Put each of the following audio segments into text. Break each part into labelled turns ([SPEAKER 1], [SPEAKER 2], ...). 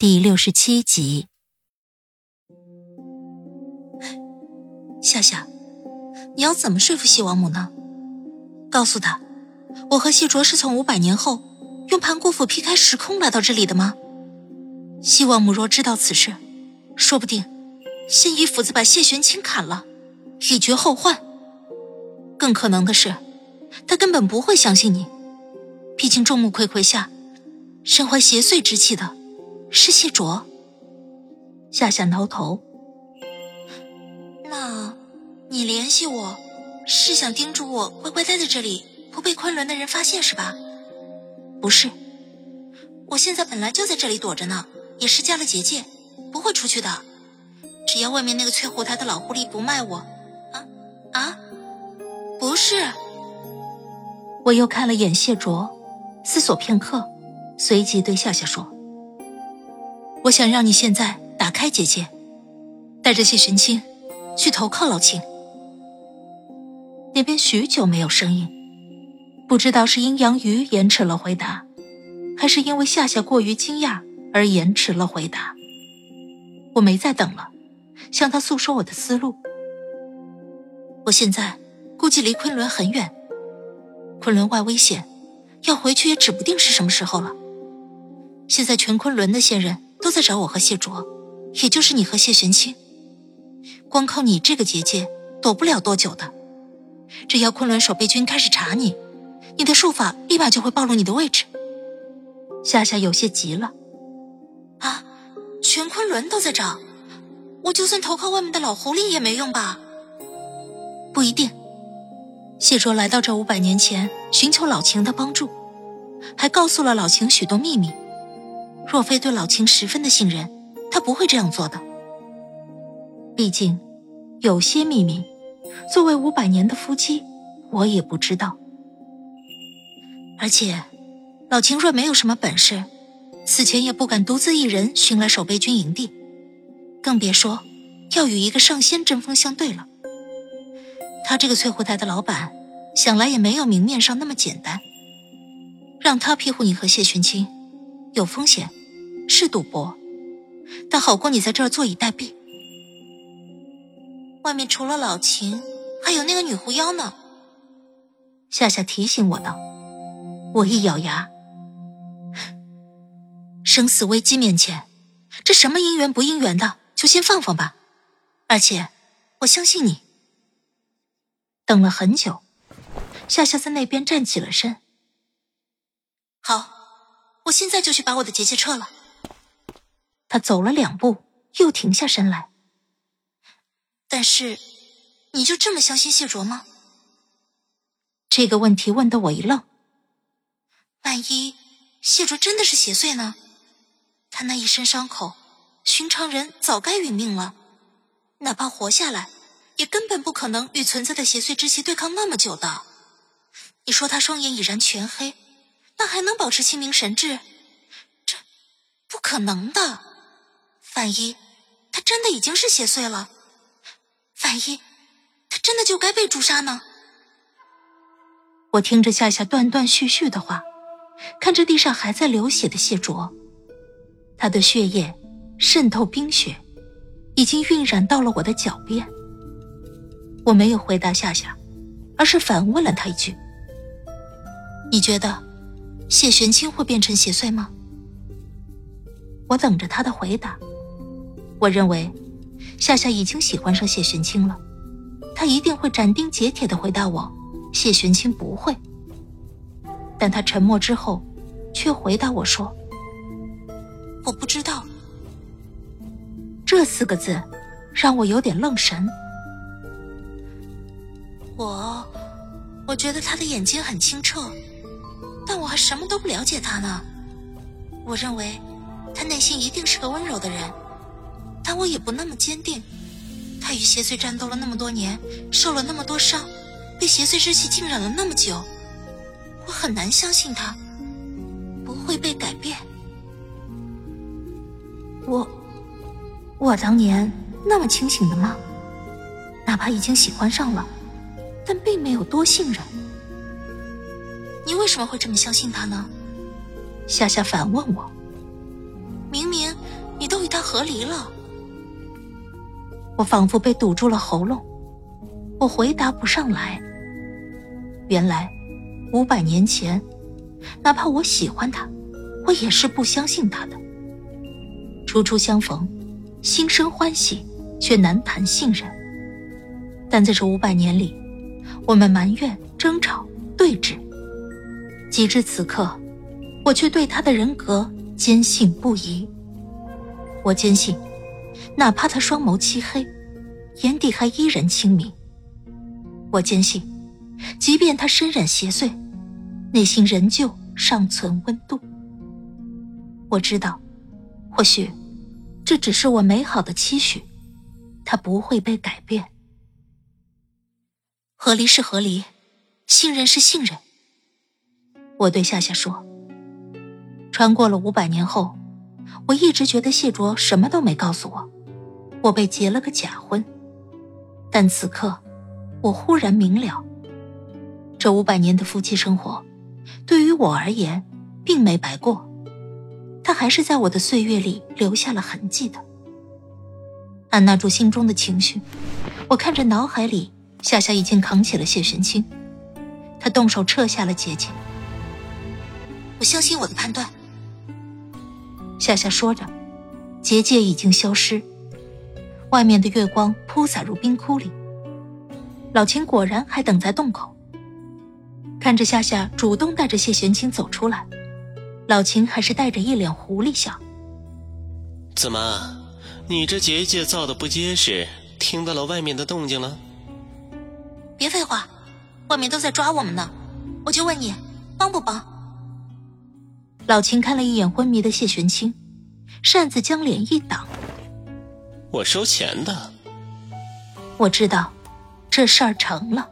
[SPEAKER 1] 第六十七集。夏夏，你要怎么说服谢王母呢？告诉他，我和谢卓是从五百年后用盘古斧劈开时空来到这里的吗？谢王母若知道此事，说不定先一斧子把谢玄清砍了，以绝后患。更可能的是，他根本不会相信你。毕竟众目睽睽下，身怀邪祟之气的。是谢卓。夏夏挠头。那，你联系我，是想叮嘱我乖乖待在这里，不被昆仑的人发现是吧？不是，我现在本来就在这里躲着呢，也是加了结界，不会出去的。只要外面那个翠湖台的老狐狸不卖我，啊啊，不是。我又看了眼谢卓，思索片刻，随即对夏夏说。我想让你现在打开结界，带着谢神清去投靠老秦。那边许久没有声音，不知道是阴阳鱼延迟了回答，还是因为夏夏过于惊讶而延迟了回答。我没再等了，向他诉说我的思路。我现在估计离昆仑很远，昆仑外危险，要回去也指不定是什么时候了。现在全昆仑的仙人。都在找我和谢卓，也就是你和谢玄清。光靠你这个结界，躲不了多久的。只要昆仑守备军开始查你，你的术法立马就会暴露你的位置。夏夏有些急了。啊，全昆仑都在找，我就算投靠外面的老狐狸也没用吧？不一定。谢卓来到这五百年前，寻求老秦的帮助，还告诉了老秦许多秘密。若非对老秦十分的信任，他不会这样做的。毕竟，有些秘密，作为五百年的夫妻，我也不知道。而且，老秦若没有什么本事，此前也不敢独自一人寻来守备军营地，更别说要与一个上仙针锋相对了。他这个翠湖台的老板，想来也没有明面上那么简单。让他庇护你和谢玄清，有风险。是赌博，但好过你在这儿坐以待毙。外面除了老秦，还有那个女狐妖呢。夏夏提醒我道。我一咬牙，生死危机面前，这什么姻缘不姻缘的，就先放放吧。而且，我相信你。等了很久，夏夏在那边站起了身。好，我现在就去把我的结界撤了。他走了两步，又停下身来。但是，你就这么相信谢卓吗？这个问题问得我一愣。万一谢卓真的是邪祟呢？他那一身伤口，寻常人早该殒命了。哪怕活下来，也根本不可能与存在的邪祟之气对抗那么久的。你说他双眼已然全黑，那还能保持清明神智？这不可能的。万一他真的已经是邪祟了，万一他真的就该被诛杀呢？我听着夏夏断断续续的话，看着地上还在流血的谢卓，他的血液渗透冰雪，已经晕染到了我的脚边。我没有回答夏夏，而是反问了他一句：“你觉得谢玄清会变成邪祟吗？”我等着他的回答。我认为，夏夏已经喜欢上谢玄清了，他一定会斩钉截铁的回答我：谢玄清不会。但他沉默之后，却回答我说：“我不知道。”这四个字，让我有点愣神。我，我觉得他的眼睛很清澈，但我还什么都不了解他呢。我认为他内心一定是个温柔的人，但我也不那么坚定。他与邪祟战斗了那么多年，受了那么多伤，被邪祟之气浸染了那么久，我很难相信他不会被改变。我，我当年那么清醒的吗？哪怕已经喜欢上了，但并没有多信任。你为什么会这么相信他呢？夏夏反问我。明明你都与他和离了。我仿佛被堵住了喉咙，我回答不上来。原来，五百年前，哪怕我喜欢他，我也是不相信他的。初初相逢，心生欢喜，却难谈信任。但在这五百年里，我们埋怨、争吵、对峙，及至此刻，我却对他的人格坚信不疑。我坚信，哪怕他双眸漆黑，眼底还依然清明。我坚信，即便他身染邪祟，内心仍旧尚存温度。我知道，或许这只是我美好的期许，他不会被改变。和离是和离，信任是信任。我对夏夏说：“穿过了五百年后，我一直觉得谢卓什么都没告诉我，我被结了个假婚。但此刻，我忽然明了，这五百年的夫妻生活，对于我而言，并没白过，他还是在我的岁月里留下了痕迹的。按捺住心中的情绪，我看着脑海里。”夏夏已经扛起了谢玄清，他动手撤下了结界。我相信我的判断。夏夏说着，结界已经消失，外面的月光铺洒入冰窟里。老秦果然还等在洞口，看着夏夏主动带着谢玄清走出来，老秦还是带着一脸狐狸笑：“
[SPEAKER 2] 怎么，你这结界造的不结实，听到了外面的动静了？”
[SPEAKER 1] 别废话，外面都在抓我们呢，我就问你，帮不帮？老秦看了一眼昏迷的谢玄清，擅自将脸一挡：“
[SPEAKER 2] 我收钱的。”
[SPEAKER 1] 我知道，这事儿成了。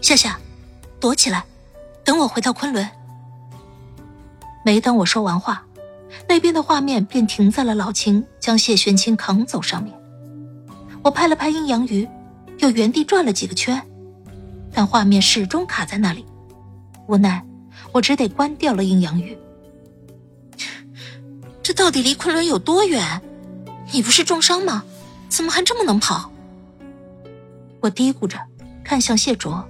[SPEAKER 1] 夏夏，躲起来，等我回到昆仑。没等我说完话，那边的画面便停在了老秦将谢玄清扛走上面。我拍了拍阴阳鱼。又原地转了几个圈，但画面始终卡在那里。无奈，我只得关掉了阴阳鱼。这到底离昆仑有多远？你不是重伤吗？怎么还这么能跑？我嘀咕着，看向谢卓，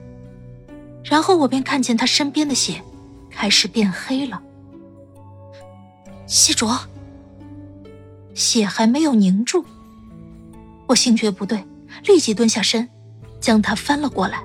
[SPEAKER 1] 然后我便看见他身边的血开始变黑了。谢卓，血还没有凝住，我心觉不对。立即蹲下身，将他翻了过来。